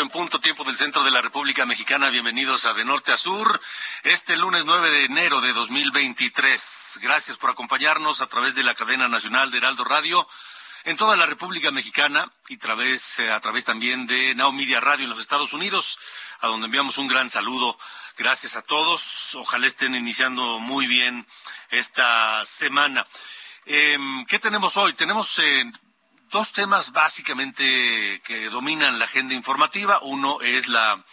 En punto, tiempo del centro de la República Mexicana. Bienvenidos a De Norte a Sur, este lunes 9 de enero de 2023. Gracias por acompañarnos a través de la cadena nacional de Heraldo Radio en toda la República Mexicana y eh, a través también de Now Media Radio en los Estados Unidos, a donde enviamos un gran saludo. Gracias a todos. Ojalá estén iniciando muy bien esta semana. Em, ¿Qué tenemos hoy? Tenemos eh, dos temas básicamente que dominan la agenda informativa. Uno es la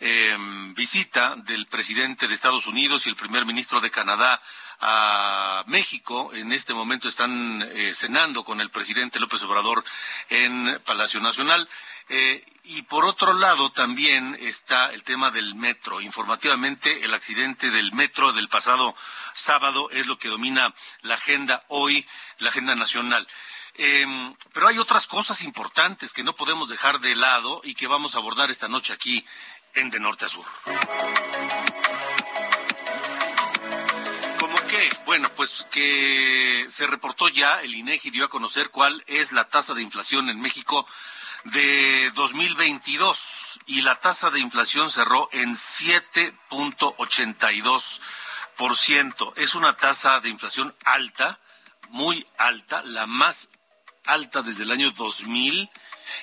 eh, visita del presidente de Estados Unidos y el primer ministro de Canadá a México. En este momento están eh, cenando con el presidente López Obrador en Palacio Nacional. Eh, y por otro lado también está el tema del metro. Informativamente, el accidente del metro del pasado sábado es lo que domina la agenda hoy, la agenda nacional. Eh, pero hay otras cosas importantes que no podemos dejar de lado y que vamos a abordar esta noche aquí en De Norte a Sur. ¿Cómo qué? Bueno, pues que se reportó ya, el INEGI dio a conocer cuál es la tasa de inflación en México de 2022 y la tasa de inflación cerró en 7.82%. Es una tasa de inflación alta, muy alta, la más alta desde el año 2000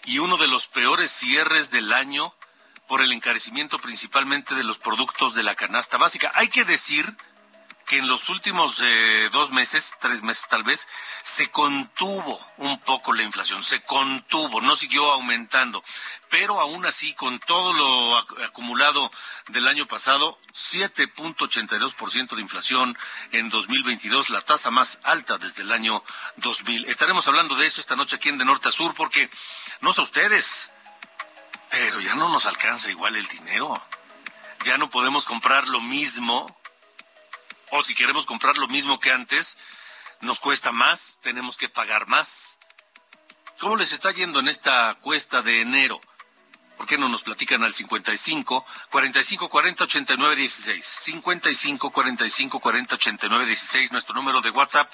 y uno de los peores cierres del año por el encarecimiento principalmente de los productos de la canasta básica. Hay que decir en los últimos eh, dos meses, tres meses tal vez, se contuvo un poco la inflación, se contuvo, no siguió aumentando, pero aún así, con todo lo ac- acumulado del año pasado, 7.82% de inflación en 2022, la tasa más alta desde el año 2000. Estaremos hablando de eso esta noche aquí en De Norte a Sur, porque no sé ustedes, pero ya no nos alcanza igual el dinero. Ya no podemos comprar lo mismo o si queremos comprar lo mismo que antes, nos cuesta más, tenemos que pagar más. ¿Cómo les está yendo en esta cuesta de enero? ¿Por qué no nos platican al 55 45 40 89 16? 55 45 40 89 16, nuestro número de WhatsApp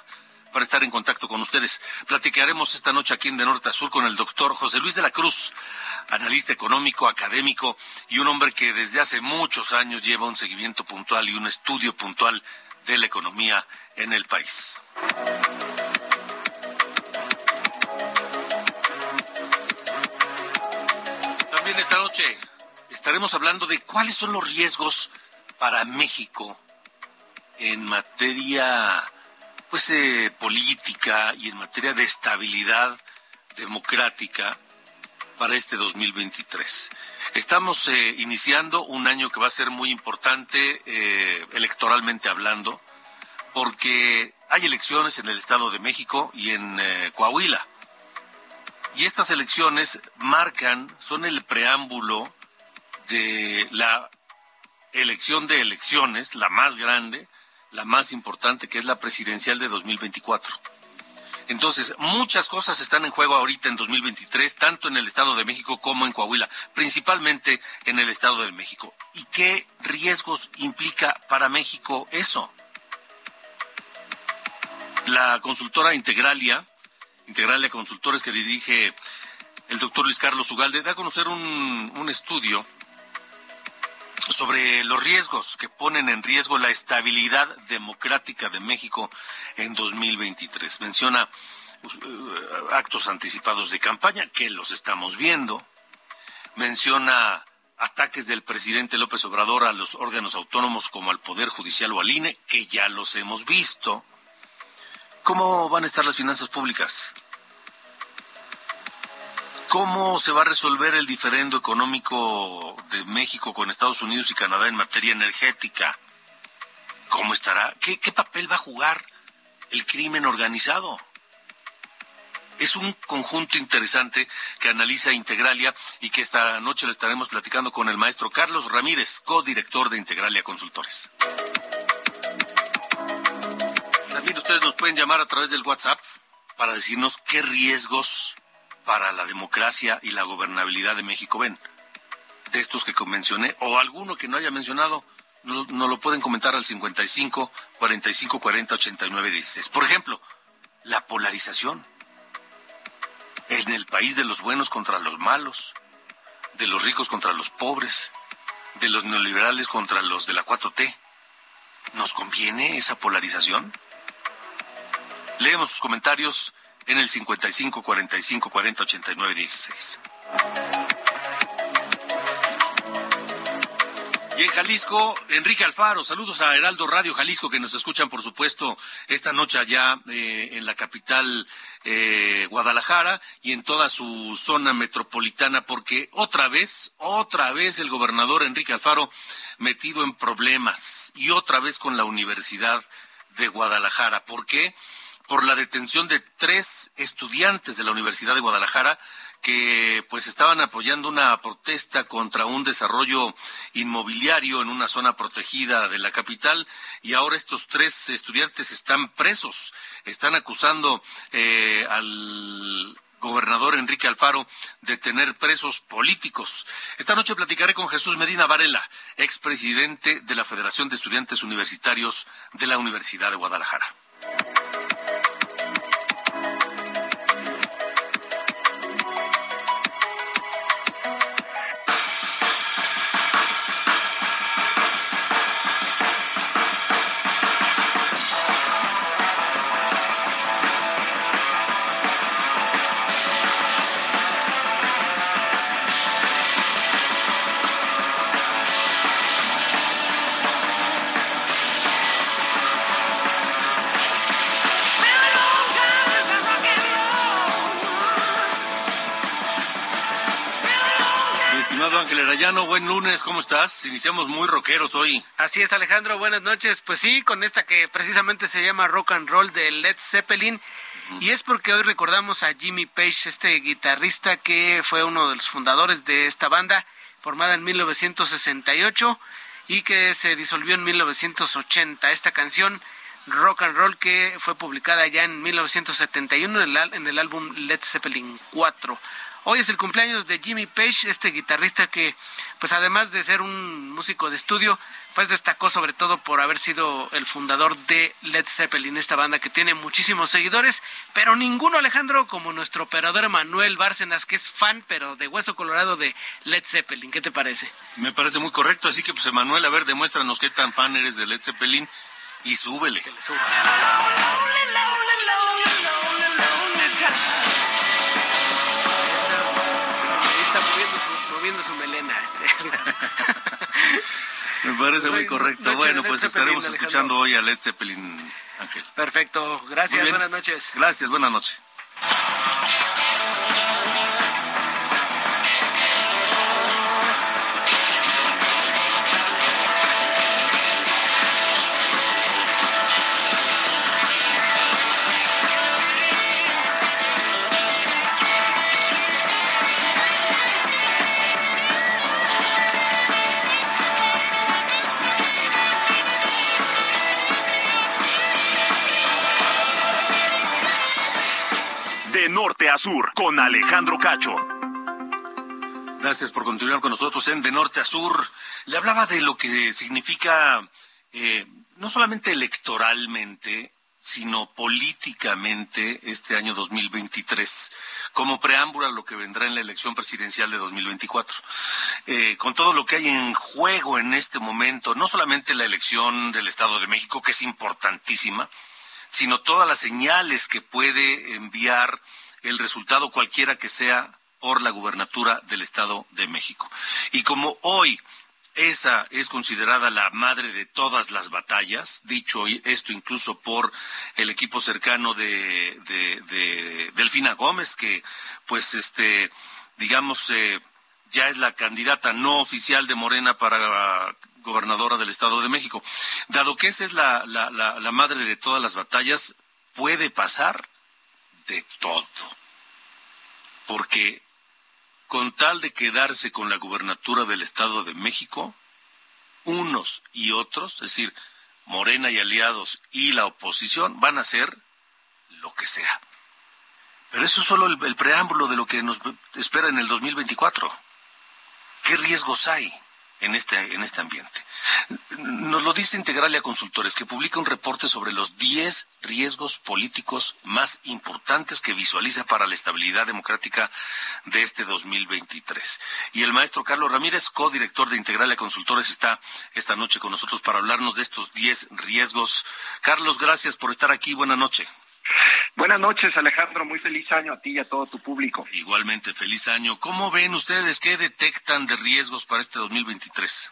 para estar en contacto con ustedes. Platicaremos esta noche aquí en De Norte a Sur con el doctor José Luis de la Cruz, analista económico, académico y un hombre que desde hace muchos años lleva un seguimiento puntual y un estudio puntual de la economía en el país. También esta noche estaremos hablando de cuáles son los riesgos para México en materia pues eh, política y en materia de estabilidad democrática para este 2023. Estamos eh, iniciando un año que va a ser muy importante eh, electoralmente hablando, porque hay elecciones en el Estado de México y en eh, Coahuila. Y estas elecciones marcan, son el preámbulo de la elección de elecciones, la más grande, la más importante, que es la presidencial de 2024. Entonces, muchas cosas están en juego ahorita en 2023, tanto en el Estado de México como en Coahuila, principalmente en el Estado de México. ¿Y qué riesgos implica para México eso? La consultora Integralia, Integralia Consultores que dirige el doctor Luis Carlos Ugalde, da a conocer un, un estudio sobre los riesgos que ponen en riesgo la estabilidad democrática de México en 2023. Menciona pues, eh, actos anticipados de campaña, que los estamos viendo. Menciona ataques del presidente López Obrador a los órganos autónomos como al Poder Judicial o al INE, que ya los hemos visto. ¿Cómo van a estar las finanzas públicas? ¿Cómo se va a resolver el diferendo económico de México con Estados Unidos y Canadá en materia energética? ¿Cómo estará? ¿Qué, papel va a jugar el crimen organizado? Es un conjunto interesante que analiza Integralia y que esta noche le estaremos platicando con el maestro Carlos Ramírez, codirector de Integralia Consultores. También ustedes nos pueden llamar a través del WhatsApp para decirnos qué riesgos para la democracia y la gobernabilidad de México ven. De estos que mencioné, o alguno que no haya mencionado, nos, lo pueden comentar al 55 45 40 89 16. Por ejemplo, la polarización en el país de los buenos contra los malos, de los ricos contra los pobres, de los neoliberales contra los de la 4T. ¿Nos conviene esa polarización? Leemos sus comentarios en el 55 45 40 89 16. Y en Jalisco, Enrique Alfaro, saludos a Heraldo Radio Jalisco que nos escuchan, por supuesto, esta noche allá eh, en la capital eh, Guadalajara y en toda su zona metropolitana, porque otra vez, otra vez el gobernador Enrique Alfaro metido en problemas y otra vez con la Universidad de Guadalajara. ¿Por qué? Por la detención de tres estudiantes de la Universidad de Guadalajara que pues estaban apoyando una protesta contra un desarrollo inmobiliario en una zona protegida de la capital y ahora estos tres estudiantes están presos, están acusando eh, al gobernador Enrique Alfaro de tener presos políticos. Esta noche platicaré con Jesús Medina Varela, expresidente de la Federación de Estudiantes Universitarios de la Universidad de Guadalajara. Buen lunes, ¿cómo estás? Iniciamos muy rockeros hoy. Así es, Alejandro, buenas noches. Pues sí, con esta que precisamente se llama Rock and Roll de Led Zeppelin. Y es porque hoy recordamos a Jimmy Page, este guitarrista que fue uno de los fundadores de esta banda, formada en 1968 y que se disolvió en 1980. Esta canción Rock and Roll que fue publicada ya en 1971 en el, en el álbum Led Zeppelin 4. Hoy es el cumpleaños de Jimmy Page, este guitarrista que, pues además de ser un músico de estudio, pues destacó sobre todo por haber sido el fundador de Led Zeppelin, esta banda que tiene muchísimos seguidores, pero ninguno Alejandro como nuestro operador Manuel Bárcenas, que es fan, pero de hueso colorado de Led Zeppelin. ¿Qué te parece? Me parece muy correcto, así que pues Manuel, a ver, demuéstranos qué tan fan eres de Led Zeppelin y súbele. Que le moviendo su, melena. Este. Me parece muy correcto. bueno, pues estaremos escuchando hoy a Led Zeppelin, Ángel. Perfecto. Gracias. Buenas noches. Gracias. Buenas noches. Norte a sur con Alejandro Cacho. Gracias por continuar con nosotros en De Norte a Sur. Le hablaba de lo que significa, eh, no solamente electoralmente, sino políticamente este año 2023, como preámbulo a lo que vendrá en la elección presidencial de 2024. Eh, con todo lo que hay en juego en este momento, no solamente la elección del Estado de México, que es importantísima, sino todas las señales que puede enviar el resultado cualquiera que sea por la gubernatura del Estado de México. Y como hoy esa es considerada la madre de todas las batallas, dicho esto incluso por el equipo cercano de, Delfina Gómez, que pues este, digamos, eh, ya es la candidata no oficial de Morena para gobernadora del Estado de México. Dado que esa es la madre de todas las batallas, puede pasar de todo. Porque con tal de quedarse con la gubernatura del Estado de México, unos y otros, es decir, Morena y aliados y la oposición, van a hacer lo que sea. Pero eso es solo el, preámbulo de lo que nos espera en el 2024. ¿Qué riesgos hay? En este, en este ambiente. Nos lo dice Integralia Consultores, que publica un reporte sobre los 10 riesgos políticos más importantes que visualiza para la estabilidad democrática de este 2023. Y el maestro Carlos Ramírez, codirector de Integralia Consultores, está esta noche con nosotros para hablarnos de estos 10 riesgos. Carlos, gracias por estar aquí. Buenas noches. Buenas noches, Alejandro. Muy feliz año a ti y a todo tu público. Igualmente, feliz año. ¿Cómo ven ustedes? ¿Qué detectan de riesgos para este 2023?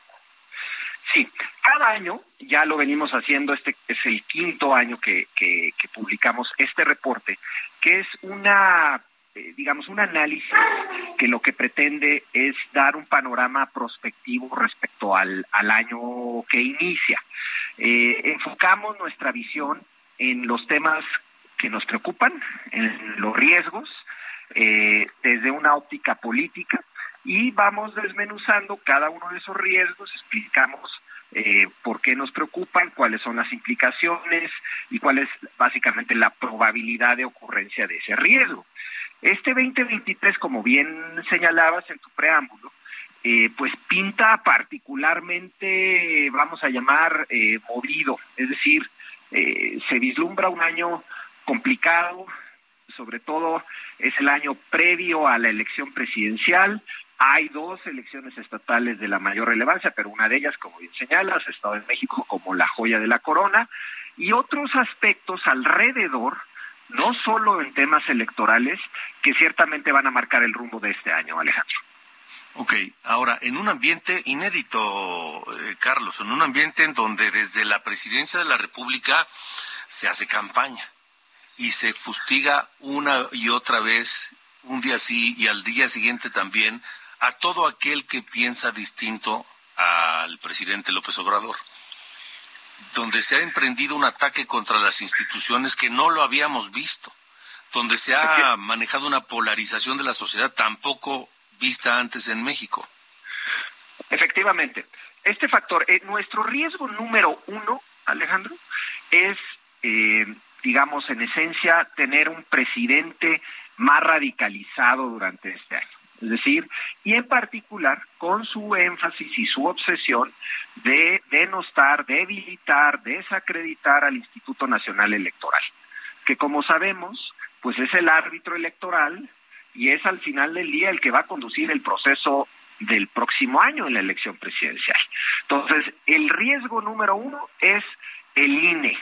Sí, cada año, ya lo venimos haciendo, este es el quinto año que, que, publicamos este reporte, que es una, eh, digamos, un análisis que lo que pretende es dar un panorama prospectivo respecto al, al año que inicia. Eh, enfocamos nuestra visión en los temas que nos preocupan, en los riesgos, eh, desde una óptica política, y vamos desmenuzando cada uno de esos riesgos, explicamos eh, por qué nos preocupan, cuáles son las implicaciones y cuál es básicamente la probabilidad de ocurrencia de ese riesgo. Este 2023, como bien señalabas en tu preámbulo, eh, pues pinta particularmente, vamos a llamar, movido, es decir, se vislumbra un año complicado, sobre todo es el año previo a la elección presidencial. Hay dos elecciones estatales de la mayor relevancia, pero una de ellas, como bien señalas, Estado de México como la joya de la corona, y otros aspectos alrededor, no solo en temas electorales, que ciertamente van a marcar el rumbo de este año, Alejandro. Ok, ahora, en un ambiente inédito, eh, Carlos, en un ambiente en donde desde la presidencia de la República se hace campaña y se fustiga una y otra vez, un día sí y al día siguiente también, a todo aquel que piensa distinto al presidente López Obrador, donde se ha emprendido un ataque contra las instituciones que no lo habíamos visto, donde se ha manejado una polarización de la sociedad tampoco vista antes en México. Efectivamente, este factor, eh, nuestro riesgo número uno, Alejandro, es eh, digamos, en esencia, tener un presidente más radicalizado durante este año. Es decir, y en particular con su énfasis y su obsesión de denostar, debilitar, desacreditar al Instituto Nacional Electoral, que como sabemos, pues es el árbitro electoral y es al final del día el que va a conducir el proceso del próximo año en la elección presidencial. Entonces, el riesgo número uno es el INE,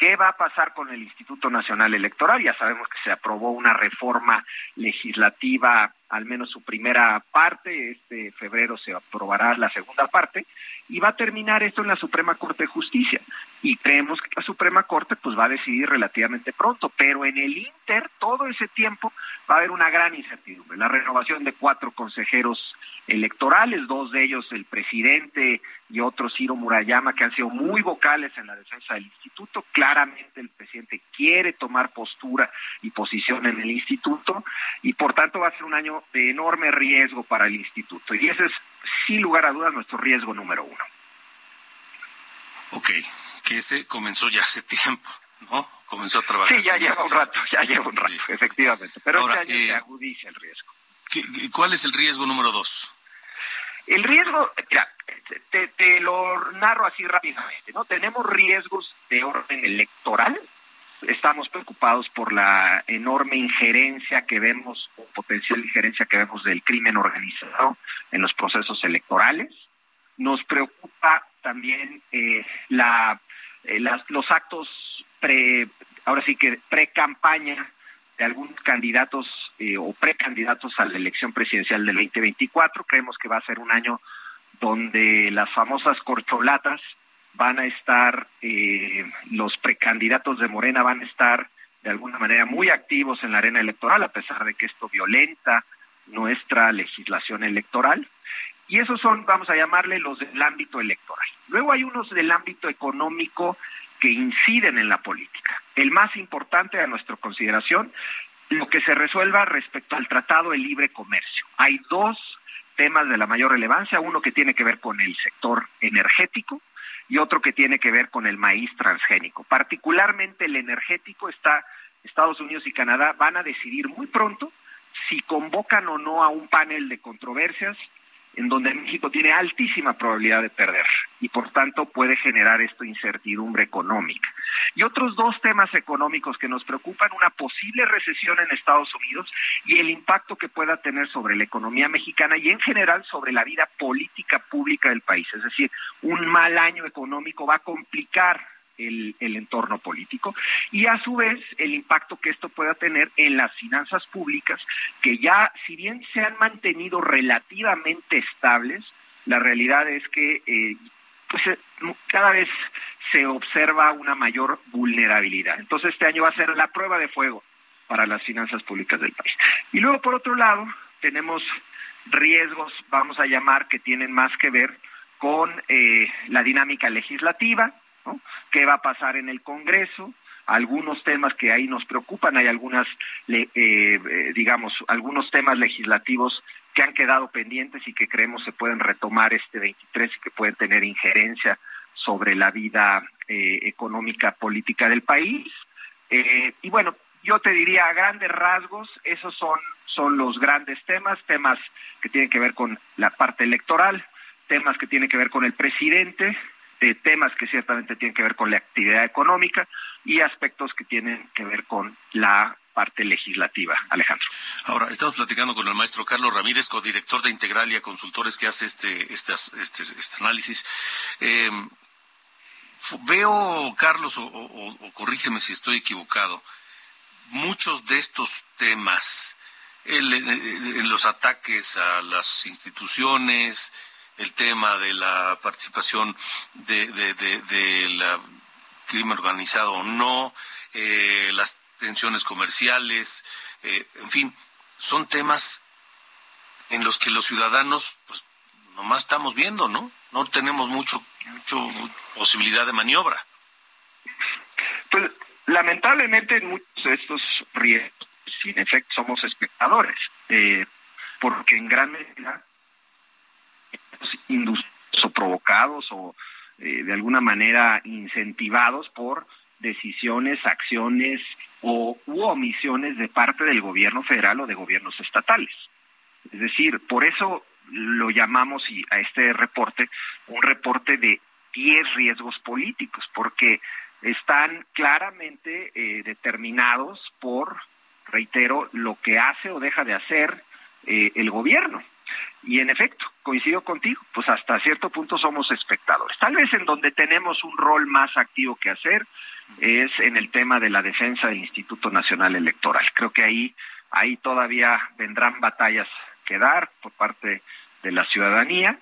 ¿Qué va a pasar con el Instituto Nacional Electoral? Ya sabemos que se aprobó una reforma legislativa, al menos su primera parte, este febrero se aprobará la segunda parte, y va a terminar esto en la Suprema Corte de Justicia. Y creemos que la Suprema Corte pues va a decidir relativamente pronto, pero en el Inter todo ese tiempo va a haber una gran incertidumbre. La renovación de cuatro consejeros electorales, dos de ellos el presidente y otro Ciro Murayama, que han sido muy vocales en la defensa del instituto. Claramente el presidente quiere tomar postura y posición en el instituto y por tanto va a ser un año de enorme riesgo para el instituto. Y ese es, sin lugar a dudas, nuestro riesgo número uno. Ok, que ese comenzó ya hace tiempo, ¿no? Comenzó a trabajar. Sí, ya lleva un rato, ya lleva un rato, efectivamente. Pero este año se eh, agudiza el riesgo. ¿Cuál es el riesgo número dos? El riesgo, mira, te, lo narro así rápidamente, ¿no? Tenemos riesgos de orden electoral estamos preocupados por la enorme injerencia que vemos, o potencial injerencia que vemos del crimen organizado en los procesos electorales. Nos preocupa también eh, la, eh, los actos pre, ahora sí que pre-campaña de algunos candidatos eh, o precandidatos a la elección presidencial del 2024. Creemos que va a ser un año donde las famosas corcholatas van a estar, eh, los precandidatos de Morena van a estar de alguna manera muy activos en la arena electoral, a pesar de que esto violenta nuestra legislación electoral. Y esos son, vamos a llamarle, los del ámbito electoral. Luego hay unos del ámbito económico que inciden en la política. El más importante a nuestra consideración, lo que se resuelva respecto al Tratado de Libre Comercio. Hay dos temas de la mayor relevancia, uno que tiene que ver con el sector energético y otro que tiene que ver con el maíz transgénico. Particularmente el energético está Estados Unidos y Canadá van a decidir muy pronto si convocan o no a un panel de controversias en donde México tiene altísima probabilidad de perder y por tanto puede generar esto incertidumbre económica. Y otros dos temas económicos que nos preocupan, una posible recesión en Estados Unidos y el impacto que pueda tener sobre la economía mexicana y en general sobre la vida política pública del país. Es decir, un mal año económico va a complicar el, entorno político y a su vez el impacto que esto pueda tener en las finanzas públicas que ya si bien se han mantenido relativamente estables la realidad es que eh, pues eh, cada vez se observa una mayor vulnerabilidad. Entonces este año va a ser la prueba de fuego para las finanzas públicas del país. Y luego por otro lado tenemos riesgos vamos a llamar que tienen más que ver con eh, la dinámica legislativa ¿Qué va a pasar en el Congreso? Algunos temas que ahí nos preocupan, hay algunas, eh, eh, digamos, algunos temas legislativos que han quedado pendientes y que creemos se pueden retomar este 23 y que pueden tener injerencia sobre la vida eh, económica política del país. y bueno, yo te diría a grandes rasgos, esos son, son los grandes temas, temas que tienen que ver con la parte electoral, temas que tienen que ver con el presidente, de temas que ciertamente tienen que ver con la actividad económica y aspectos que tienen que ver con la parte legislativa. Alejandro. Ahora, estamos platicando con el maestro Carlos Ramírez, codirector de Integralia Consultores, que hace este, este, este, este análisis. Em, veo, Carlos, o, corrígeme si estoy equivocado, muchos de estos temas, en los ataques a las instituciones, el tema de la participación de, la crimen organizado o no, eh, las tensiones comerciales, eh, en fin, son temas en los que los ciudadanos, pues, nomás estamos viendo, ¿no? No tenemos mucho, mucho posibilidad de maniobra. Pues, lamentablemente en muchos de estos riesgos, sin efecto, somos espectadores, eh, porque en gran medida inducidos o provocados o eh, de alguna manera incentivados por decisiones, acciones o u omisiones de parte del gobierno federal o de gobiernos estatales. Es decir, por eso lo llamamos y a este reporte un reporte de 10 riesgos políticos, porque están claramente eh, determinados por, reitero, lo que hace o deja de hacer eh, el gobierno. Y en efecto, coincido contigo, pues hasta cierto punto somos espectadores. Tal vez en donde tenemos un rol más activo que hacer es en el tema de la defensa del Instituto Nacional Electoral. Creo que ahí, ahí todavía vendrán batallas que dar por parte de la ciudadanía.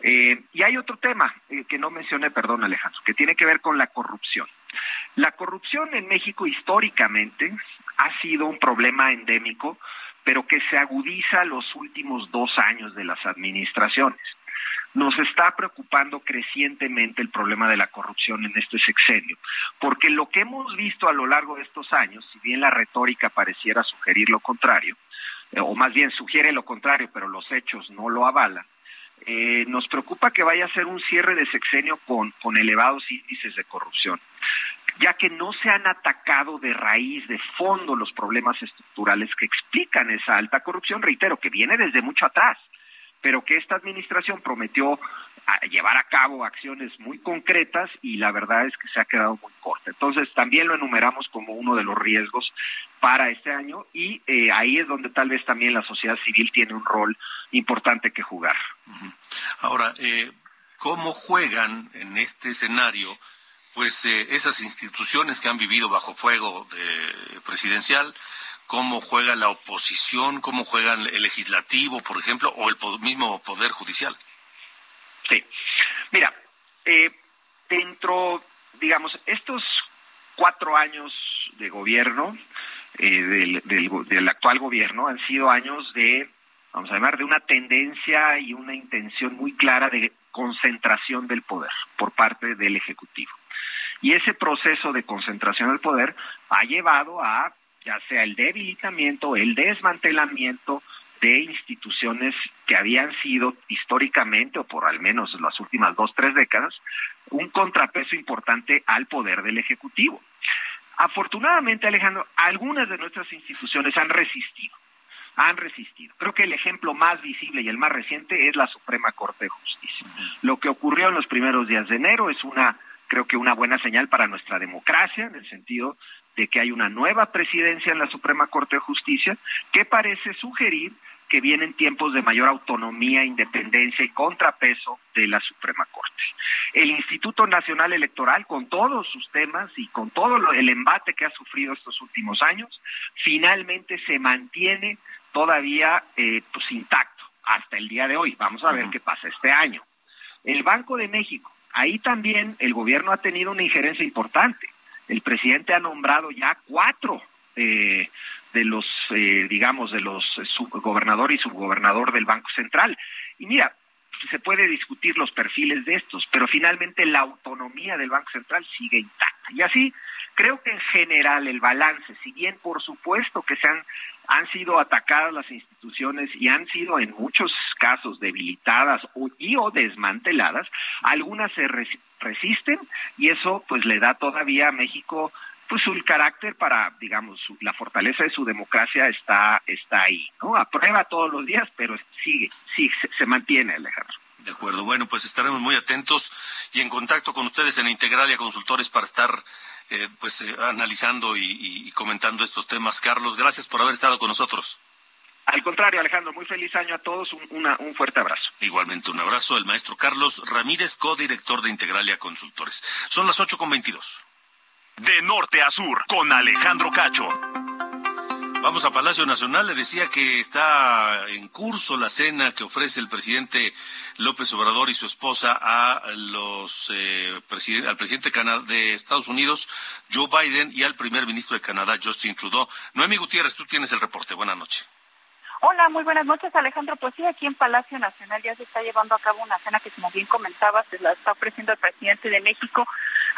Eh, y hay otro tema eh, que no mencioné, perdón Alejandro, que tiene que ver con la corrupción. La corrupción en México históricamente ha sido un problema endémico pero que se agudiza los últimos dos años de las administraciones. Nos está preocupando crecientemente el problema de la corrupción en este sexenio, porque lo que hemos visto a lo largo de estos años, si bien la retórica pareciera sugerir lo contrario, eh, o más bien sugiere lo contrario, pero los hechos no lo avalan, eh, nos preocupa que vaya a ser un cierre de sexenio con, con elevados índices de corrupción que no se han atacado de raíz, de fondo, los problemas estructurales que explican esa alta corrupción, reitero, que viene desde mucho atrás, pero que esta administración prometió llevar a cabo acciones muy concretas y la verdad es que se ha quedado muy corta. Entonces también lo enumeramos como uno de los riesgos para este año y eh, ahí es donde tal vez también la sociedad civil tiene un rol importante que jugar. Ahora, eh, ¿cómo juegan en este escenario pues eh, esas instituciones que han vivido bajo fuego de presidencial? ¿Cómo juega la oposición? ¿Cómo juega el legislativo, por ejemplo, o el mismo poder judicial? Sí. Mira, eh, dentro, digamos, estos cuatro años de gobierno eh, del, actual gobierno han sido años de, vamos a llamar, de una tendencia y una intención muy clara de concentración del poder por parte del Ejecutivo. Y ese proceso de concentración del poder ha llevado a ya sea el debilitamiento, el desmantelamiento de instituciones que habían sido históricamente, o por al menos las últimas dos, tres décadas, un contrapeso importante al poder del Ejecutivo. Afortunadamente, Alejandro, algunas de nuestras instituciones han resistido, han resistido. Creo que el ejemplo más visible y el más reciente es la Suprema Corte de Justicia. Lo que ocurrió en los primeros días de enero es una, creo que una buena señal para nuestra democracia, en el sentido de que hay una nueva presidencia en la Suprema Corte de Justicia que parece sugerir que vienen tiempos de mayor autonomía, independencia y contrapeso de la Suprema Corte. El Instituto Nacional Electoral, con todos sus temas y con todo el embate que ha sufrido estos últimos años, finalmente se mantiene todavía eh, pues, intacto hasta el día de hoy. Vamos a ver qué pasa este año. El Banco de México, ahí también el gobierno ha tenido una injerencia importante. El presidente ha nombrado ya cuatro eh, de los, eh, digamos, de los gobernador y subgobernador del Banco Central. Y mira, se puede discutir los perfiles de estos, pero finalmente la autonomía del Banco Central sigue intacta. Y así, creo que en general el balance, si bien por supuesto que se han, han sido atacadas las instituciones y han sido en muchos casos debilitadas o, y o desmanteladas, algunas se resisten y eso pues le da todavía a México pues su carácter para, digamos, la fortaleza de su democracia está, está ahí, ¿no? Aprueba todos los días, pero sigue, sí, se, mantiene, Alejandro. De acuerdo, bueno, pues estaremos muy atentos y en contacto con ustedes en Integralia Consultores para estar eh, pues eh, analizando y, comentando estos temas. Carlos, gracias por haber estado con nosotros. Al contrario, Alejandro, muy feliz año a todos, un, un fuerte abrazo. Igualmente un abrazo al maestro Carlos Ramírez, codirector de Integralia Consultores. Son las ocho con veintidós. De norte a sur, con Alejandro Cacho. Vamos a Palacio Nacional. Le decía que está en curso la cena que ofrece el presidente López Obrador y su esposa a los eh, al presidente de Estados Unidos, Joe Biden, y al primer ministro de Canadá, Justin Trudeau. Noemi Gutiérrez, tú tienes el reporte. Buenas noches. Hola, muy buenas noches, Alejandro. Pues sí, aquí en Palacio Nacional ya se está llevando a cabo una cena que, como bien comentabas, se la está ofreciendo el presidente de México,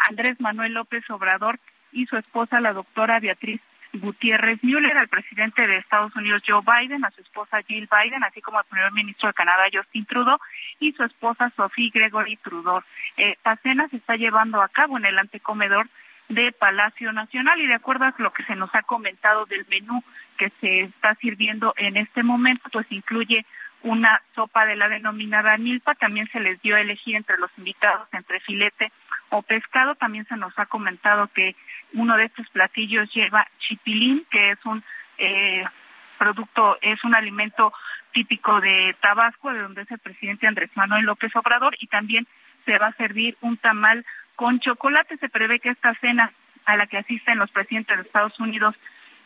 Andrés Manuel López Obrador, y su esposa, la doctora Beatriz Gutiérrez Müller, al presidente de Estados Unidos, Joe Biden, a su esposa Jill Biden, así como al primer ministro de Canadá, Justin Trudeau, y su esposa Sophie Gregory Trudeau. Eh, la cena se está llevando a cabo en el antecomedor de Palacio Nacional y de acuerdo a lo que se nos ha comentado del menú que se está sirviendo en este momento, pues incluye una sopa de la denominada milpa, también se les dio a elegir entre los invitados entre filete o pescado, también se nos ha comentado que uno de estos platillos lleva chipilín, que es un eh, producto, es un alimento típico de Tabasco, de donde es el presidente Andrés Manuel López Obrador, y también se va a servir un tamal con chocolate se prevé que esta cena a la que asisten los presidentes de Estados Unidos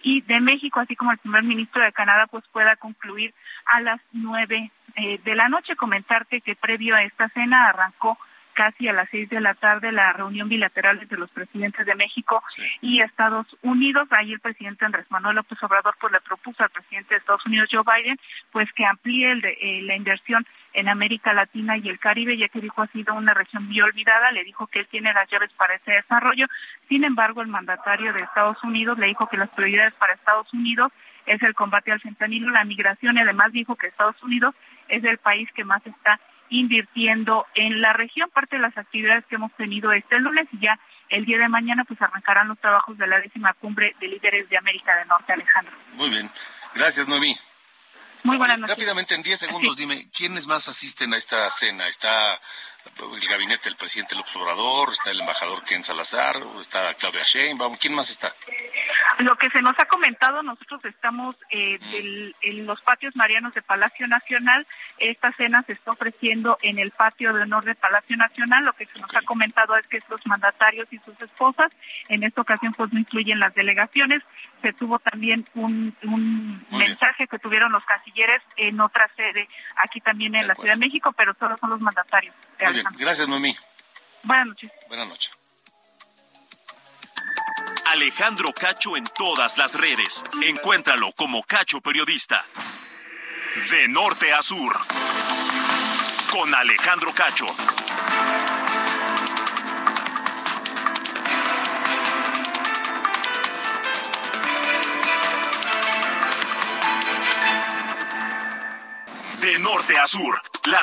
y de México, así como el primer ministro de Canadá, pues pueda concluir a las nueve eh, de la noche. Comentarte que previo a esta cena arrancó casi a las seis de la tarde la reunión bilateral entre los presidentes de México y Estados Unidos. Ahí el presidente Andrés Manuel López Obrador pues le propuso al presidente de Estados Unidos Joe Biden pues que amplíe el de, eh, la inversión en América Latina y el Caribe, ya que dijo ha sido una región muy olvidada, le dijo que él tiene las llaves para ese desarrollo. Sin embargo, el mandatario de Estados Unidos le dijo que las prioridades para Estados Unidos es el combate al fentanilo, la migración y además dijo que Estados Unidos es el país que más está invirtiendo en la región, parte de las actividades que hemos tenido este lunes y ya el día de mañana pues arrancarán los trabajos de la décima cumbre de líderes de América del Norte, Alejandro. Muy bien. Gracias, Noemí. Muy buenas noches. Rápidamente, en 10 segundos, dime, ¿quiénes más asisten a esta cena? ¿Está el gabinete del presidente López Obrador, está el embajador Ken Salazar, está Claudia Sheinbaum, ¿quién más está? Lo que se nos ha comentado, nosotros estamos eh, mm. en los patios marianos de Palacio Nacional. Esta cena se está ofreciendo en el patio de honor de Palacio Nacional. Lo que se nos ha comentado es que estos mandatarios y sus esposas, en esta ocasión pues no incluyen las delegaciones. Se tuvo también un, mensaje que tuvieron los cancilleres en otra sede, aquí también en la Ciudad de México, pero solo son los mandatarios. Gracias, Noemí. Buenas noches. Buenas noches. Alejandro Cacho en todas las redes. Encuéntralo como Cacho Periodista. De norte a sur. Con Alejandro Cacho. De norte a sur. La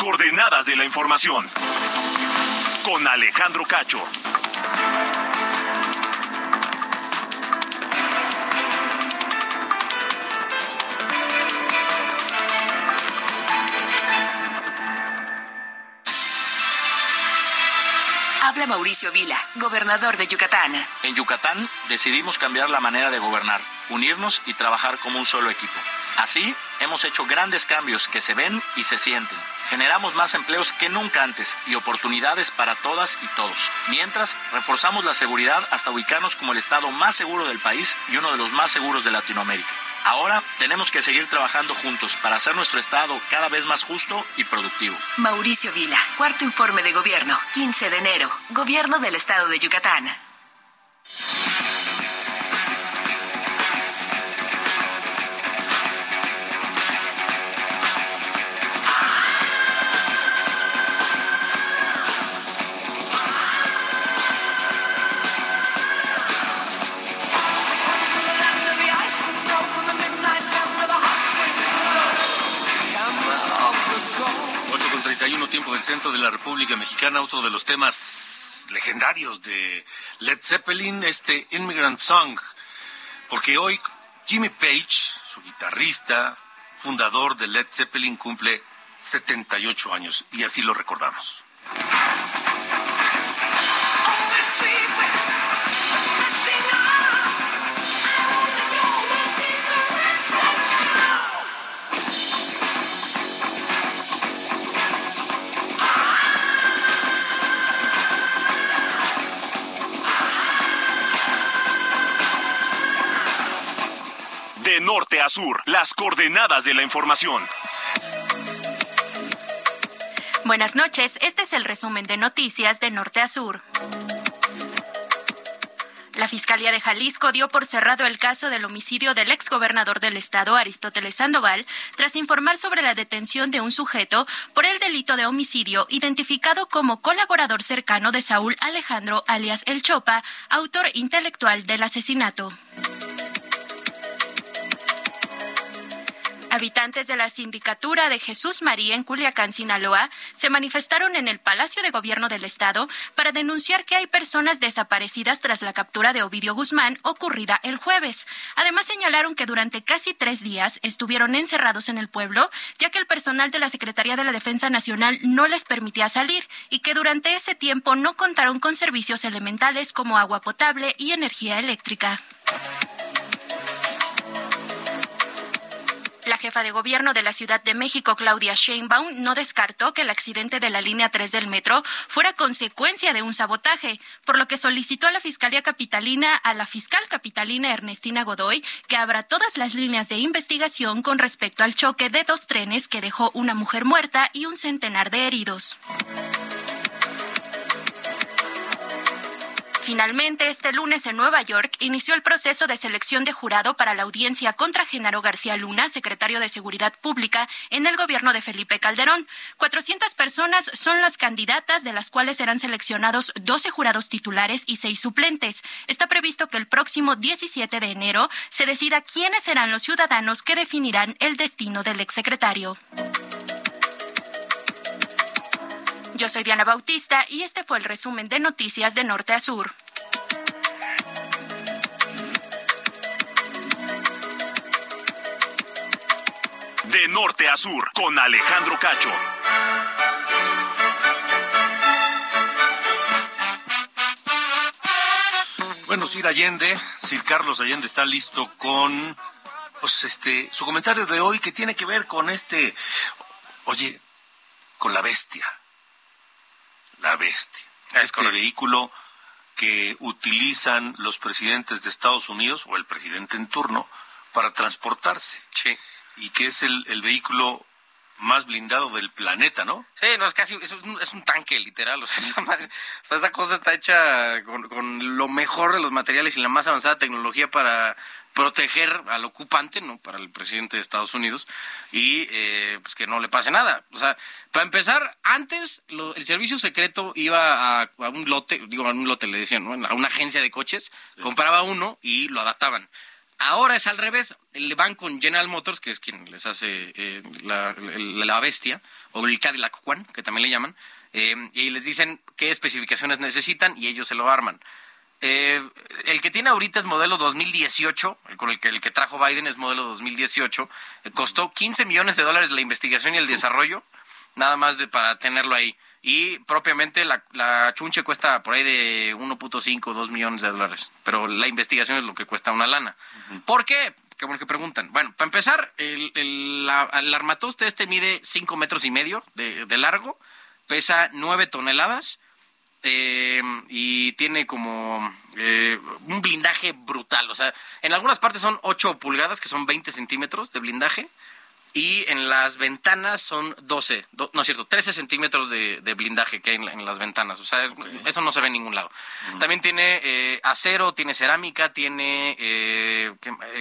Coordenadas de la información. Con Alejandro Cacho. Habla Mauricio Vila, gobernador de Yucatán. En Yucatán decidimos cambiar la manera de gobernar, unirnos y trabajar como un solo equipo. Así, hemos hecho grandes cambios que se ven y se sienten. Generamos más empleos que nunca antes y oportunidades para todas y todos. Mientras, reforzamos la seguridad hasta ubicarnos como el estado más seguro del país y uno de los más seguros de Latinoamérica. Ahora tenemos que seguir trabajando juntos para hacer nuestro Estado cada vez más justo y productivo. Mauricio Vila, cuarto informe de gobierno, 15 de enero, Gobierno del Estado de Yucatán. Tiempo del centro de la República Mexicana, otro de los temas legendarios de Led Zeppelin, este Immigrant Song, porque hoy Jimmy Page, su guitarrista, fundador de Led Zeppelin, cumple 78 años y así lo recordamos. Norte a sur, las coordenadas de la información. Buenas noches, este es el resumen de noticias de norte a sur. La Fiscalía de Jalisco dio por cerrado el caso del homicidio del exgobernador del estado, Aristóteles Sandoval, tras informar sobre la detención de un sujeto por el delito de homicidio identificado como colaborador cercano de Saúl Alejandro alias El Chopa, autor intelectual del asesinato. Habitantes de la sindicatura de Jesús María en Culiacán, Sinaloa, se manifestaron en el Palacio de Gobierno del Estado para denunciar que hay personas desaparecidas tras la captura de Ovidio Guzmán ocurrida el jueves. Además, señalaron que durante casi tres días estuvieron encerrados en el pueblo, ya que el personal de la Secretaría de la Defensa Nacional no les permitía salir y que durante ese tiempo no contaron con servicios elementales como agua potable y energía eléctrica. Jefa de gobierno de la Ciudad de México, Claudia Sheinbaum, no descartó que el accidente de la línea 3 del metro fuera consecuencia de un sabotaje, por lo que solicitó a la Fiscalía Capitalina, a la fiscal capitalina Ernestina Godoy, que abra todas las líneas de investigación con respecto al choque de dos trenes que dejó una mujer muerta y un centenar de heridos. Finalmente, este lunes en Nueva York inició el proceso de selección de jurado para la audiencia contra Genaro García Luna, secretario de Seguridad Pública en el gobierno de Felipe Calderón. 400 personas son las candidatas, de las cuales serán seleccionados 12 jurados titulares y 6 suplentes. Está previsto que el próximo 17 de enero se decida quiénes serán los ciudadanos que definirán el destino del exsecretario. Yo soy Diana Bautista y este fue el resumen de noticias de norte a sur. De norte a sur, con Alejandro Cacho. Bueno, Sir Allende, Sir Carlos Allende está listo con pues este su comentario de hoy que tiene que ver con este oye, con la bestia la bestia. Es este el vehículo que utilizan los presidentes de Estados Unidos o el presidente en turno para transportarse. Sí. Y que es el, el vehículo más blindado del planeta, ¿no? Sí, no, es casi, es un, es un tanque, literal. O sea, esa cosa está hecha con, con, lo mejor de los materiales y la más avanzada tecnología para proteger al ocupante, ¿no? Para el presidente de Estados Unidos y eh, pues que no le pase nada. O sea, para empezar, antes el servicio secreto iba a, un lote, digo, a un lote le decían, ¿no? A una agencia de coches, compraba uno y lo adaptaban. Ahora es al revés, le van con General Motors, que es quien les hace eh, la, la, bestia, o el Cadillac One, que también le llaman, eh, y les dicen qué especificaciones necesitan y ellos se lo arman. Eh, el que tiene ahorita es modelo 2018, con el que, el que trajo Biden es modelo 2018. Eh, costó 15 millones de dólares la investigación y el desarrollo, nada más de, para tenerlo ahí. Y propiamente la, la chunche cuesta por ahí de 1.5 2 millones de dólares. Pero la investigación es lo que cuesta una lana. ¿Por qué? Qué bueno que preguntan. Bueno, para empezar, el, el, el armatoste este mide 5 metros y medio de, de largo, pesa 9 toneladas eh, y tiene como eh, un blindaje brutal. O sea, en algunas partes son 8 pulgadas, que son 20 centímetros de blindaje, y en las ventanas son 12, no es cierto, 13 centímetros de, blindaje que hay en, las ventanas. O sea, eso no se ve en ningún lado. También tiene eh, acero, tiene cerámica, tiene eh,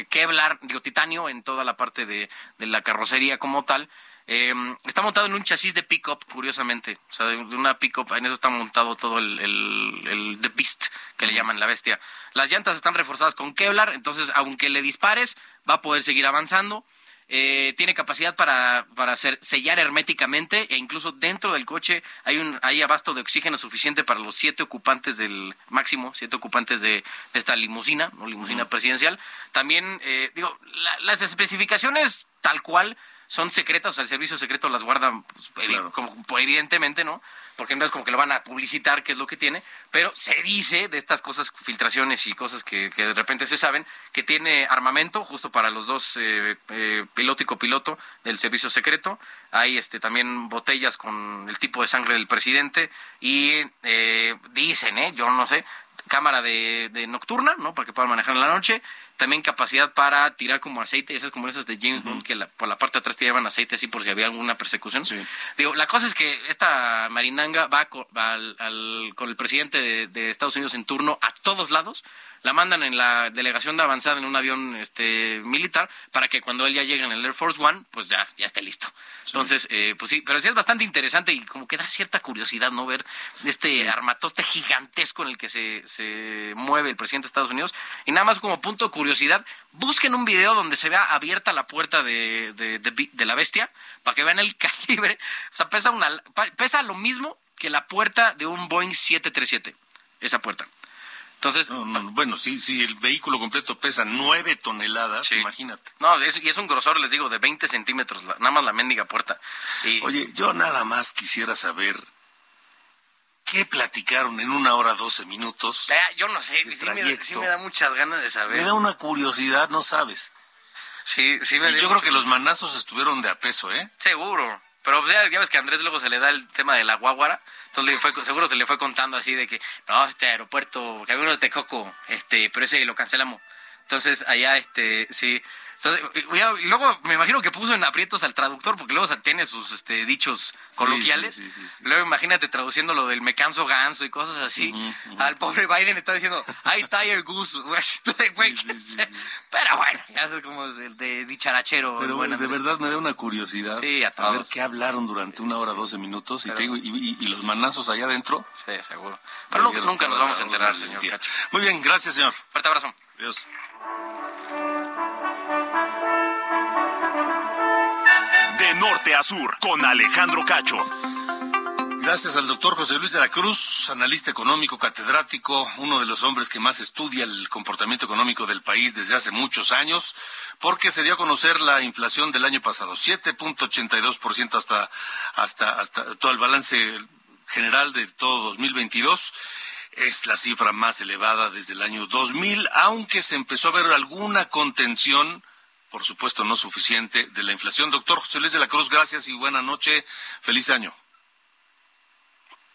Kevlar, digo, titanio en toda la parte de, de la carrocería como tal. Eh, está montado en un chasis de pickup, curiosamente. O sea, de, una pickup, en eso está montado todo el, el, The Beast, que le llaman la bestia. Las llantas están reforzadas con Kevlar, entonces aunque le dispares, va a poder seguir avanzando. Eh, tiene capacidad para, para hacer, sellar herméticamente e incluso dentro del coche hay un hay abasto de oxígeno suficiente para los siete ocupantes del máximo, siete ocupantes de, esta limusina, no limusina presidencial. También, eh, digo, las especificaciones tal cual son secretas, o sea, el servicio secreto las guarda, pues, como, evidentemente, ¿no? Porque no es como que lo van a publicitar, qué es lo que tiene, pero se dice de estas cosas, filtraciones y cosas que, de repente se saben, que tiene armamento justo para los dos, eh, eh, piloto y copiloto del servicio secreto. Hay este, también botellas con el tipo de sangre del presidente y eh, dicen, ¿eh? Yo no sé, cámara de, de nocturna, ¿no? Para que puedan manejar en la noche también capacidad para tirar como aceite, esas como esas de James Bond, que por la parte de atrás te llevan aceite así por si había alguna persecución. Digo, la cosa es que esta marinanga va, con, con el presidente de, Estados Unidos en turno a todos lados, la mandan en la delegación de avanzada en un avión este militar para que cuando él ya llegue en el Air Force One, pues ya, ya esté listo. Entonces, eh, pues sí, pero sí es bastante interesante y como que da cierta curiosidad, ¿no? Ver este armatoste gigantesco en el que se, se mueve el presidente de Estados Unidos. Y nada más como punto de curiosidad, busquen un video donde se vea abierta la puerta de, de, de, la bestia para que vean el calibre. O sea, pesa, una, pesa lo mismo que la puerta de un Boeing 737, esa puerta. Entonces, bueno, si, si el vehículo completo pesa nueve toneladas, imagínate. No, es, y es un grosor, les digo, de 20 centímetros, nada más la mendiga puerta. Y... Oye, yo nada más quisiera saber qué platicaron en una hora doce minutos. yo no sé, sí me, da muchas ganas de saber. Me da una curiosidad, no sabes. Sí, sí me y Yo creo que los manazos estuvieron de a peso, ¿eh? Seguro. Pero ya, ves que Andrés luego se le da el tema de la guaguara. Entonces fue, seguro se le fue contando así de que, no, este aeropuerto, que había uno de Texcoco, este, pero ese lo cancelamos. Entonces allá, este, sí, y luego me imagino que puso en aprietos al traductor, porque luego tiene sus este, dichos coloquiales. luego imagínate traduciendo lo del me canso ganso y cosas así. Al pobre Biden está diciendo, I tire goose. Pero bueno, ya es como de dicharachero. Pero bueno, de verdad me da una curiosidad. Sí, a, ver qué hablaron durante una hora, doce minutos. y, y, los manazos allá adentro. Sí, seguro. Pero nunca, nunca nos vamos a enterar, señor Cacho. Muy bien, gracias, señor. Fuerte abrazo. Adiós. Norte a sur, con Alejandro Cacho. Gracias al doctor José Luis de la Cruz, analista económico, catedrático, uno de los hombres que más estudia el comportamiento económico del país desde hace muchos años, porque se dio a conocer la inflación del año pasado, 7.82% hasta, hasta, hasta todo el balance general de todo 2022 es la cifra más elevada desde el año 2000, aunque se empezó a ver alguna contención, por supuesto no suficiente, de la inflación. Doctor José Luis de la Cruz, gracias y buena noche. Feliz año.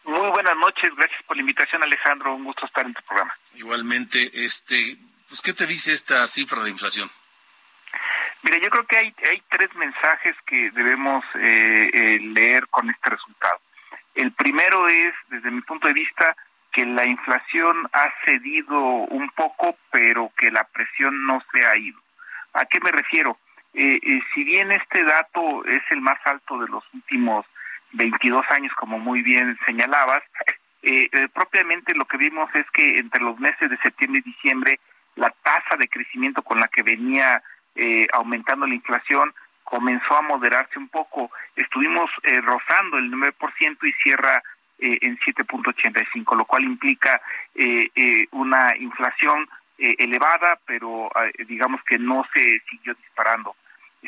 Muy buenas noches, gracias por la invitación Alejandro, un gusto estar en tu programa. Igualmente, este, pues, ¿qué te dice esta cifra de inflación? Mira, yo creo que hay, hay tres mensajes que debemos eh, eh, leer con este resultado. El primero es, desde mi punto de vista, que la inflación ha cedido un poco, pero que la presión no se ha ido. ¿A qué me refiero? Eh, eh, si bien este dato es el más alto de los últimos 22 años, como muy bien señalabas, eh, propiamente lo que vimos es que entre los meses de septiembre y diciembre la tasa de crecimiento con la que venía aumentando la inflación comenzó a moderarse un poco. Estuvimos rozando el 9% y cierra eh, en 7.85, lo cual implica eh, eh, una inflación elevada, pero digamos que no se siguió disparando.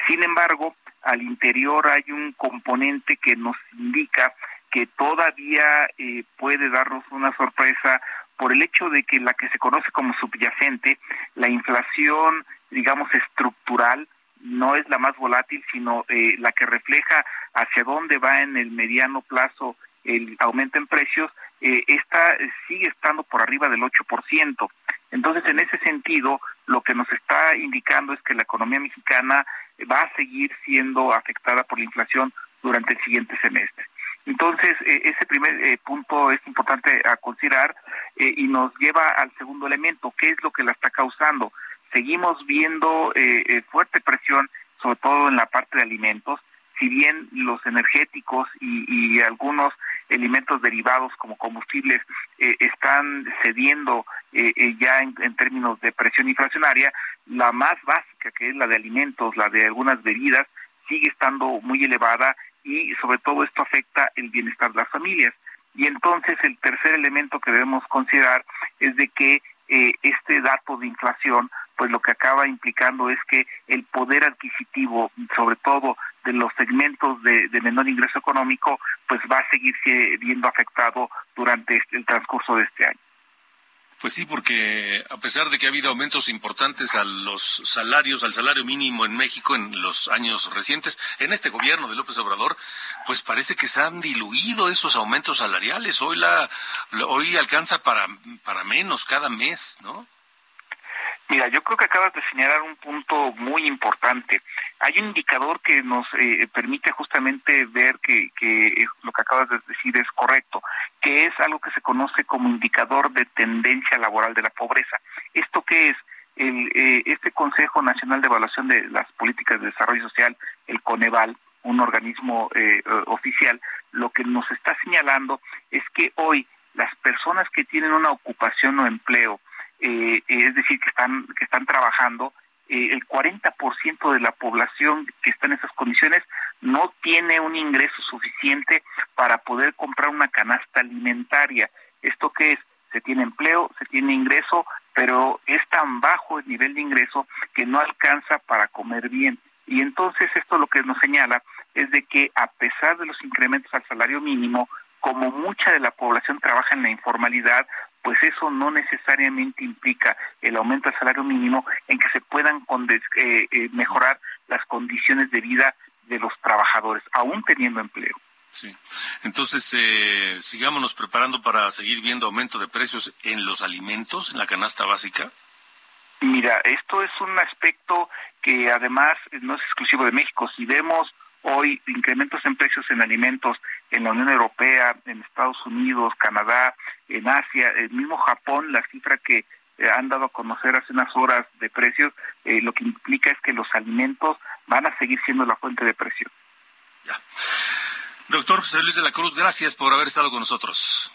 Sin embargo, al interior hay un componente que nos indica que todavía puede darnos una sorpresa por el hecho de que la que se conoce como subyacente, la inflación, digamos, estructural, no es la más volátil, sino la que refleja hacia dónde va en el mediano plazo el aumento en precios, eh, esta sigue estando por arriba del 8%. Entonces, en ese sentido, lo que nos está indicando es que la economía mexicana va a seguir siendo afectada por la inflación durante el siguiente semestre. Entonces, eh, ese primer eh, punto es importante a considerar eh, y nos lleva al segundo elemento, ¿qué es lo que la está causando? Seguimos viendo fuerte presión, sobre todo en la parte de alimentos, si bien los energéticos y, algunos elementos derivados como combustibles eh, están cediendo eh, eh, ya en, términos de presión inflacionaria, la más básica, que es la de alimentos, la de algunas bebidas, sigue estando muy elevada y sobre todo esto afecta el bienestar de las familias. Y entonces el tercer elemento que debemos considerar es de que este dato de inflación pues lo que acaba implicando es que el poder adquisitivo, sobre todo de los segmentos de, menor ingreso económico, pues va a seguir viendo afectado durante este, el transcurso de este año. Pues sí, porque a pesar de que ha habido aumentos importantes a los salarios, al salario mínimo en México en los años recientes, en este gobierno de López Obrador, pues parece que se han diluido esos aumentos salariales. Hoy la hoy alcanza para para menos cada mes, ¿no? Mira, yo creo que acabas de señalar un punto muy importante. Hay un indicador que nos eh, permite justamente ver que, lo que acabas de decir es correcto, que es algo que se conoce como indicador de tendencia laboral de la pobreza. ¿Esto qué es? El, eh, este Consejo Nacional de Evaluación de las Políticas de Desarrollo Social, el Coneval, un organismo eh, oficial, lo que nos está señalando es que hoy las personas que tienen una ocupación o empleo eh, es decir, que están, que están trabajando, eh, el 40% de la población que está en esas condiciones no tiene un ingreso suficiente para poder comprar una canasta alimentaria. ¿Esto qué es? Se tiene empleo, se tiene ingreso, pero es tan bajo el nivel de ingreso que no alcanza para comer bien. Y entonces esto lo que nos señala es de que a pesar de los incrementos al salario mínimo, como mucha de la población trabaja en la informalidad, pues eso no necesariamente implica el aumento del salario mínimo en que se puedan eh, eh, mejorar las condiciones de vida de los trabajadores, aún teniendo empleo. Sí. Entonces, eh, sigámonos preparando para seguir viendo aumento de precios en los alimentos, en la canasta básica. Mira, esto es un aspecto que además no es exclusivo de México. Si vemos hoy incrementos en precios en alimentos en la Unión Europea, en Estados Unidos, Canadá, en Asia, el mismo Japón, la cifra que eh, han dado a conocer hace unas horas de precios, eh, lo que implica es que los alimentos van a seguir siendo la fuente de presión. Doctor José Luis de la Cruz, gracias por haber estado con nosotros.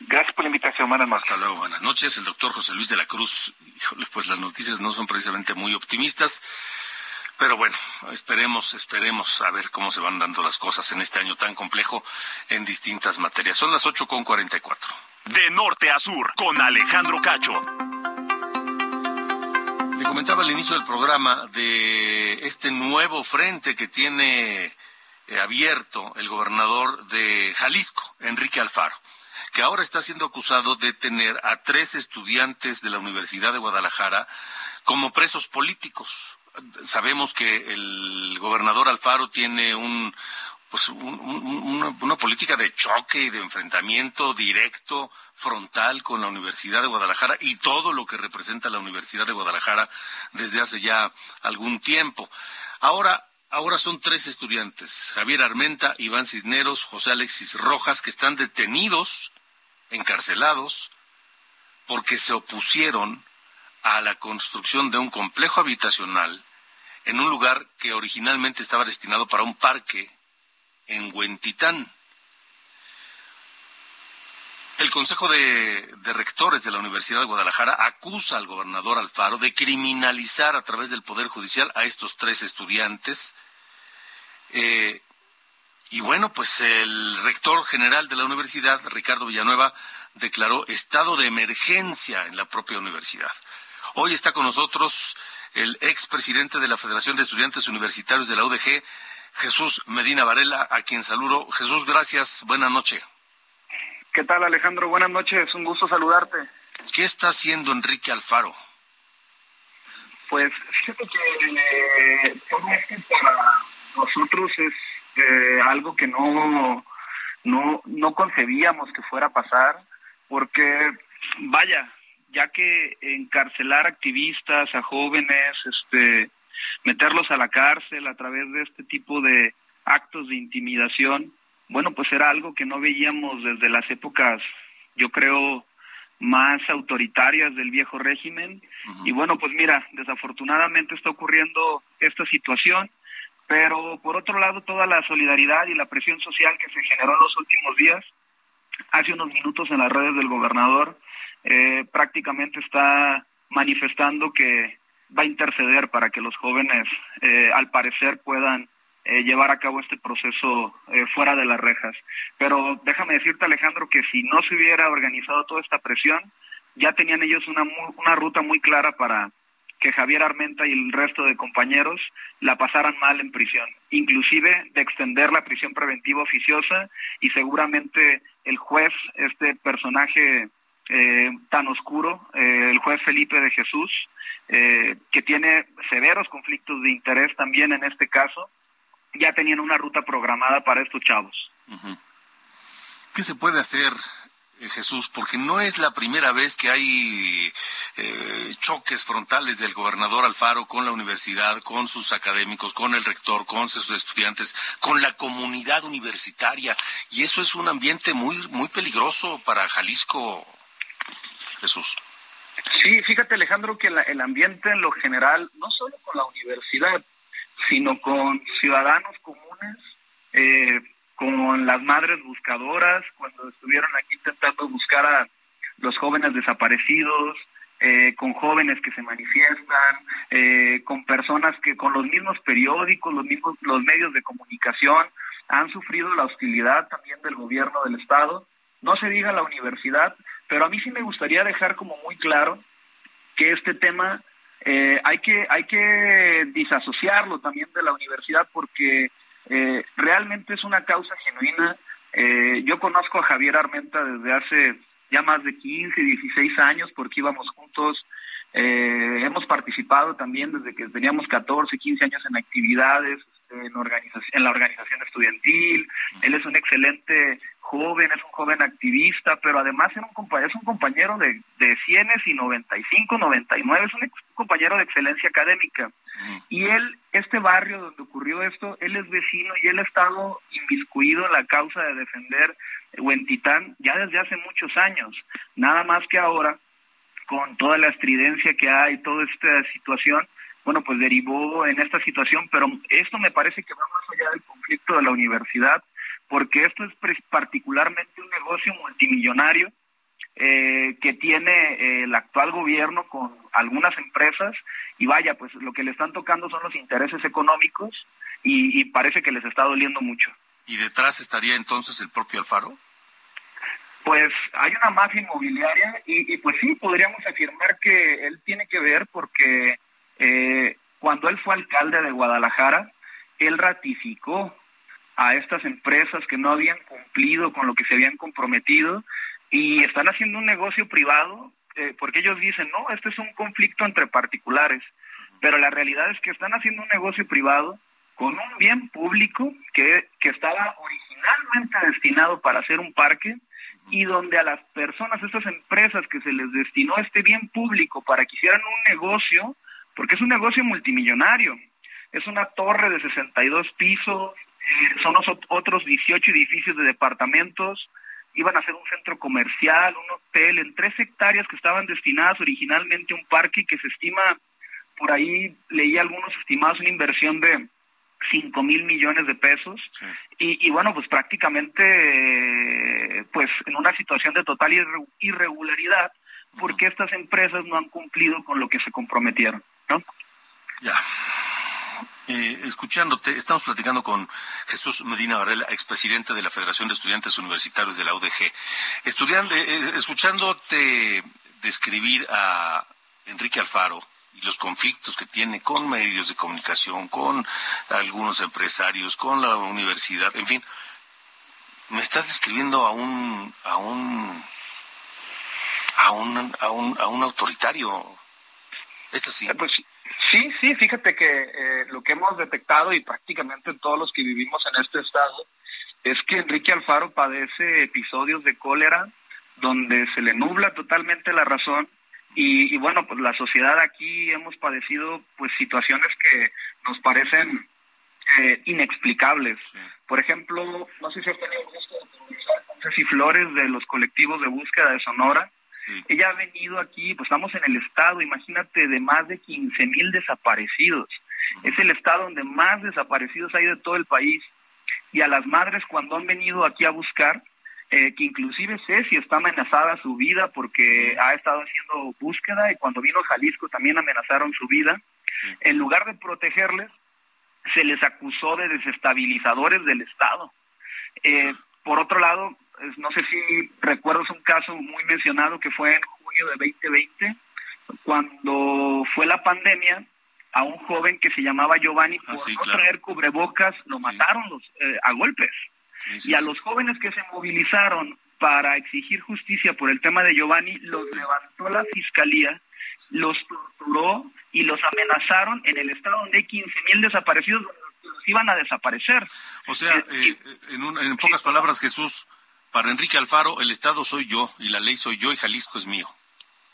Gracias por la invitación, buenas Hasta luego, buenas noches. El doctor José Luis de la Cruz, híjole, pues las noticias no son precisamente muy optimistas, pero bueno, esperemos, esperemos a ver cómo se van dando las cosas en este año tan complejo en distintas materias. Son las ocho con cuatro. De norte a sur, con Alejandro Cacho. Le comentaba al inicio del programa de este nuevo frente que tiene eh, abierto el gobernador de Jalisco, Enrique Alfaro que ahora está siendo acusado de tener a tres estudiantes de la Universidad de Guadalajara como presos políticos. Sabemos que el gobernador Alfaro tiene un, pues una, política de choque y de enfrentamiento directo, frontal con la Universidad de Guadalajara y todo lo que representa la Universidad de Guadalajara desde hace ya algún tiempo. Ahora, ahora son tres estudiantes, Javier Armenta, Iván Cisneros, José Alexis Rojas, que están detenidos encarcelados porque se opusieron a la construcción de un complejo habitacional en un lugar que originalmente estaba destinado para un parque en Huentitán. El Consejo de, Rectores de la Universidad de Guadalajara acusa al gobernador Alfaro de criminalizar a través del Poder Judicial a estos tres estudiantes. Eh, y bueno, pues el rector general de la universidad, Ricardo Villanueva, declaró estado de emergencia en la propia universidad. Hoy está con nosotros el expresidente de la Federación de Estudiantes Universitarios de la UDG, Jesús Medina Varela, a quien saludo. Jesús, gracias. Buenas noches. ¿Qué tal, Alejandro? Buenas noches. Un gusto saludarte. ¿Qué está haciendo Enrique Alfaro? Pues fíjate que eh, para nosotros es eh, algo que no, no, no concebíamos que fuera a pasar, porque, vaya, ya que encarcelar activistas, a jóvenes, este, meterlos a la cárcel a través de este tipo de actos de intimidación, bueno, pues era algo que no veíamos desde las épocas, yo creo, más autoritarias del viejo régimen. Y bueno, pues mira, desafortunadamente está ocurriendo esta situación pero por otro lado, toda la solidaridad y la presión social que se generó en los últimos días, hace unos minutos en las redes del gobernador, eh, prácticamente está manifestando que va a interceder para que los jóvenes, eh, al parecer, puedan eh, llevar a cabo este proceso fuera de las rejas. Pero déjame decirte, Alejandro, que si no se hubiera organizado toda esta presión, ya tenían ellos una, una ruta muy clara para que Javier Armenta y el resto de compañeros la pasaran mal en prisión, inclusive de extender la prisión preventiva oficiosa y seguramente el juez, este personaje eh, tan oscuro, eh, el juez Felipe de Jesús, eh, que tiene severos conflictos de interés también en este caso, ya tenían una ruta programada para estos chavos. ¿Qué se puede hacer eh, Jesús, porque no es la primera vez que hay choques frontales del gobernador Alfaro con la universidad, con sus académicos, con el rector, con sus estudiantes, con la comunidad universitaria, y eso es un ambiente muy muy peligroso para Jalisco, Jesús. Sí, fíjate Alejandro que el ambiente en lo general, no solo con la universidad, sino con ciudadanos comunes, eh, con las madres buscadoras, cuando estuvieron aquí intentando buscar a los jóvenes desaparecidos, eh, con jóvenes que se manifiestan, eh, con personas que con los mismos periódicos, los mismos los medios de comunicación han sufrido la hostilidad también del gobierno del estado. No se diga la universidad, pero a mí sí me gustaría dejar como muy claro que este tema eh, hay que hay que disasociarlo también de la universidad porque eh, realmente es una causa genuina. Eh, yo conozco a Javier Armenta desde hace ya más de 15, 16 años porque íbamos juntos. Eh, hemos participado también desde que teníamos 14, 15 años en actividades este, en, organización, en la organización estudiantil. Él es un excelente joven, es un joven activista, pero además es un compañero, es un compañero de, de cienes y 95, 99, es un compañero de excelencia académica. Y él, este barrio donde ocurrió esto, él es vecino y él ha estado inmiscuido en la causa de defender Huentitán ya desde hace muchos años. Nada más que ahora, con toda la estridencia que hay, toda esta situación, bueno, pues derivó en esta situación, pero esto me parece que va más allá del conflicto de la universidad, porque esto es particularmente un negocio multimillonario eh, que tiene eh, el actual gobierno con algunas empresas y vaya, pues lo que le están tocando son los intereses económicos y, parece que les está doliendo mucho. ¿Y detrás estaría entonces el propio Alfaro? Pues hay una mafia inmobiliaria y, pues sí, podríamos afirmar que él tiene que ver porque eh, cuando él fue alcalde de Guadalajara, él ratificó a estas empresas que no habían cumplido con lo que se habían comprometido y están haciendo un negocio privado eh, porque ellos dicen, no, este es un conflicto entre particulares, pero la realidad es que están haciendo un negocio privado con un bien público que, que estaba originalmente destinado para hacer un parque y donde a las personas, estas empresas que se les destinó este bien público para que hicieran un negocio, porque es un negocio multimillonario, es una torre de 62 pisos, eh, son otros 18 edificios de departamentos, iban a ser un centro comercial, un hotel, en tres hectáreas que estaban destinadas originalmente a un parque que se estima, por ahí leí algunos estimados, una inversión de 5 mil millones de pesos y, bueno, pues prácticamente pues en una situación de total irregularidad porque estas empresas no han cumplido con lo que se comprometieron, ¿no? Ya. Eh, escuchándote, estamos platicando con Jesús Medina Varela, expresidente de la Federación de Estudiantes Universitarios de la UDG. Estudiando, eh, eh, escuchándote describir a Enrique Alfaro y los conflictos que tiene con medios de comunicación, con algunos empresarios, con la universidad, en fin, me estás describiendo a un a un a un a un, a un autoritario. ¿Es así? Pues Sí, sí, fíjate que eh, lo que hemos detectado y prácticamente todos los que vivimos en este estado es que Enrique Alfaro padece episodios de cólera donde se le nubla totalmente la razón y, bueno, pues la sociedad aquí hemos padecido pues situaciones que nos parecen eh, inexplicables. Por ejemplo, no sé si has tenido gusto de Flores de los colectivos de búsqueda de Sonora, ella ha venido aquí, pues estamos en el estado, imagínate, de más de 15 mil desaparecidos. Es el estado donde más desaparecidos hay de todo el país. Y a las madres cuando han venido aquí a buscar, eh, que inclusive sé si está amenazada su vida porque ha estado haciendo búsqueda y cuando vino Jalisco también amenazaron su vida, en lugar de protegerles, se les acusó de desestabilizadores del Estado. Eh, por otro lado, no sé si recuerdas un caso muy mencionado que fue en junio de 2020, cuando fue la pandemia, a un joven que se llamaba Giovanni ah, por no traer cubrebocas lo mataron los, eh, a golpes. y a los jóvenes que se movilizaron para exigir justicia por el tema de Giovanni, los levantó la fiscalía, los torturó y los amenazaron en el estado donde hay 15 mil desaparecidos, los iban a desaparecer. O sea, eh, eh, en, en pocas palabras, Jesús, para Enrique Alfaro, el Estado soy yo y la ley soy yo y Jalisco es mío.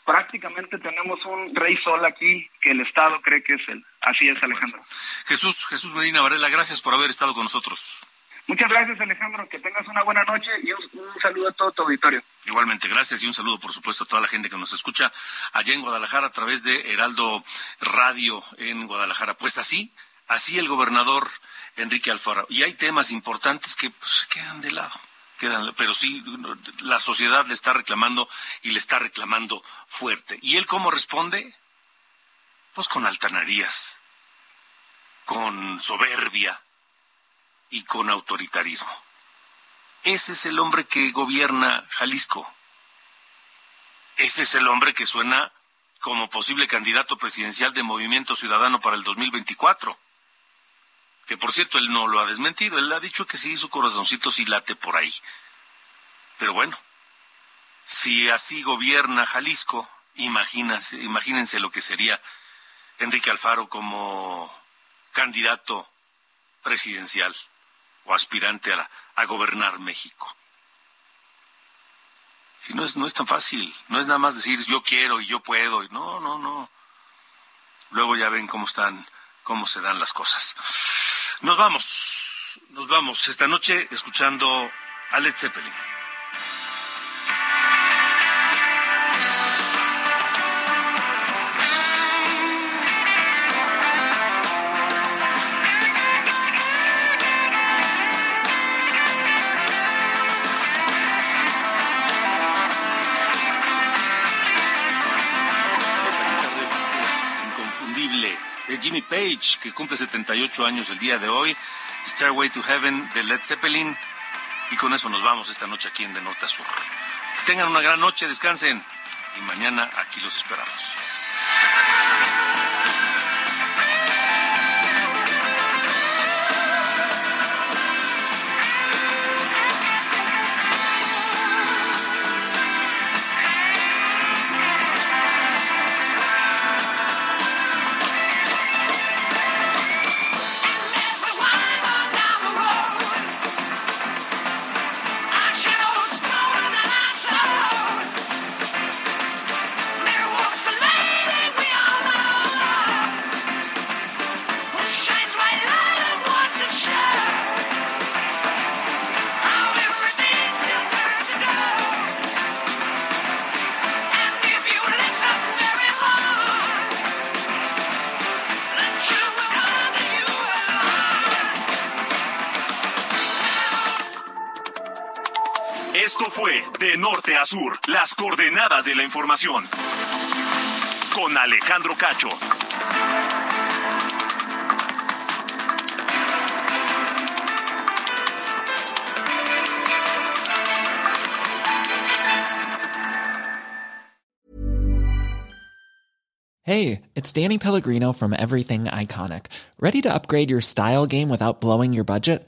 Prácticamente tenemos un rey sol aquí que el Estado cree que es él. Así es, Alejandro. Jesús, Jesús Medina Varela, gracias por haber estado con nosotros. Muchas gracias, Alejandro. Que tengas una buena noche y un, un, saludo a todo tu auditorio. Igualmente, gracias y un saludo, por supuesto, a toda la gente que nos escucha allá en Guadalajara a través de Heraldo Radio en Guadalajara. Pues así, así el gobernador Enrique Alfaro. Y hay temas importantes que pues, quedan de lado pero sí la sociedad le está reclamando y le está reclamando fuerte. ¿Y él cómo responde? Pues con altanerías, con soberbia y con autoritarismo. Ese es el hombre que gobierna Jalisco. Ese es el hombre que suena como posible candidato presidencial de Movimiento Ciudadano para el 2024 que por cierto él no lo ha desmentido, él ha dicho que sí, su corazoncito sí late por ahí. Pero bueno, si así gobierna Jalisco, imagínense, imagínense lo que sería Enrique Alfaro como candidato presidencial o aspirante a, a gobernar México. Si no es, no es tan fácil, no es nada más decir yo quiero y yo puedo, y no, no, no. Luego ya ven cómo están, cómo se dan las cosas. Nos vamos, nos vamos esta noche escuchando a Led Zeppelin. Es Jimmy Page, que cumple 78 años el día de hoy. Stairway to Heaven de Led Zeppelin. Y con eso nos vamos esta noche aquí en De Norte a Sur. Que tengan una gran noche, descansen. Y mañana aquí los esperamos. Sur, las coordenadas de la información. Con Alejandro Cacho. Hey, it's Danny Pellegrino from Everything Iconic. Ready to upgrade your style game without blowing your budget?